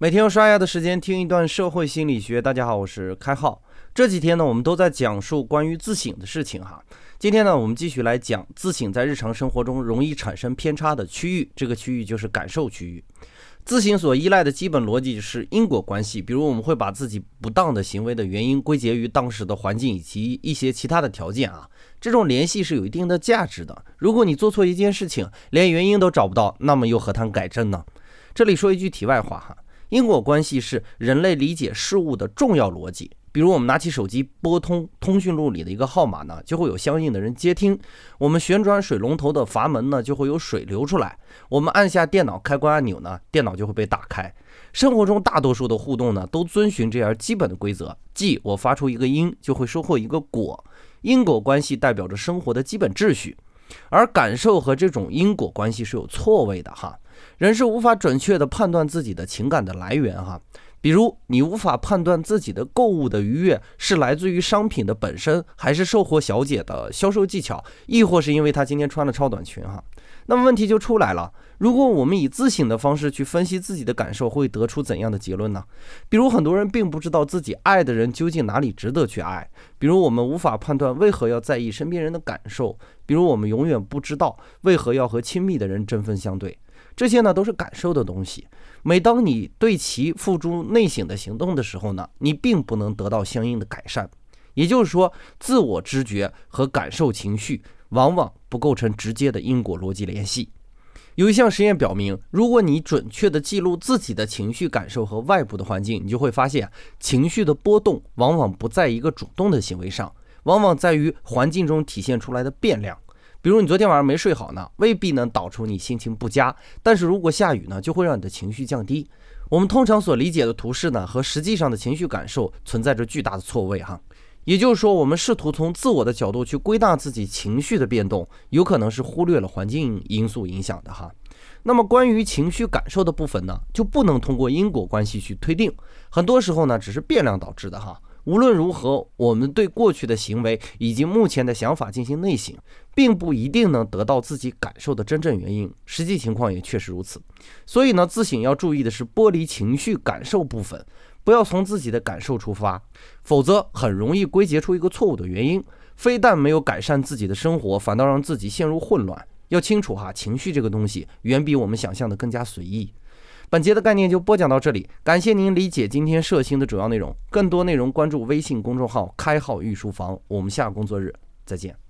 每天用刷牙的时间听一段社会心理学。大家好，我是开浩。这几天呢，我们都在讲述关于自省的事情哈。今天呢，我们继续来讲自省在日常生活中容易产生偏差的区域，这个区域就是感受区域。自省所依赖的基本逻辑是因果关系，比如我们会把自己不当的行为的原因归结于当时的环境以及一些其他的条件啊。这种联系是有一定的价值的。如果你做错一件事情，连原因都找不到，那么又何谈改正呢？这里说一句题外话哈。因果关系是人类理解事物的重要逻辑。比如，我们拿起手机拨通通讯录里的一个号码呢，就会有相应的人接听；我们旋转水龙头的阀门呢，就会有水流出来；我们按下电脑开关按钮呢，电脑就会被打开。生活中大多数的互动呢，都遵循这样基本的规则，即我发出一个因，就会收获一个果。因果关系代表着生活的基本秩序，而感受和这种因果关系是有错位的哈。人是无法准确的判断自己的情感的来源哈，比如你无法判断自己的购物的愉悦是来自于商品的本身，还是售货小姐的销售技巧，亦或是因为她今天穿了超短裙哈。那么问题就出来了，如果我们以自省的方式去分析自己的感受，会得出怎样的结论呢？比如很多人并不知道自己爱的人究竟哪里值得去爱，比如我们无法判断为何要在意身边人的感受，比如我们永远不知道为何要和亲密的人针锋相对。这些呢都是感受的东西，每当你对其付诸内省的行动的时候呢，你并不能得到相应的改善。也就是说，自我知觉和感受情绪往往不构成直接的因果逻辑联系。有一项实验表明，如果你准确地记录自己的情绪感受和外部的环境，你就会发现，情绪的波动往往不在一个主动的行为上，往往在于环境中体现出来的变量。比如你昨天晚上没睡好呢，未必能导出你心情不佳。但是如果下雨呢，就会让你的情绪降低。我们通常所理解的图示呢，和实际上的情绪感受存在着巨大的错位哈。也就是说，我们试图从自我的角度去归纳自己情绪的变动，有可能是忽略了环境因素影响的哈。那么关于情绪感受的部分呢，就不能通过因果关系去推定，很多时候呢，只是变量导致的哈。无论如何，我们对过去的行为以及目前的想法进行内省，并不一定能得到自己感受的真正原因。实际情况也确实如此。所以呢，自省要注意的是剥离情绪感受部分，不要从自己的感受出发，否则很容易归结出一个错误的原因，非但没有改善自己的生活，反倒让自己陷入混乱。要清楚哈，情绪这个东西远比我们想象的更加随意。本节的概念就播讲到这里，感谢您理解今天社星的主要内容。更多内容关注微信公众号“开号御书房”，我们下工作日再见。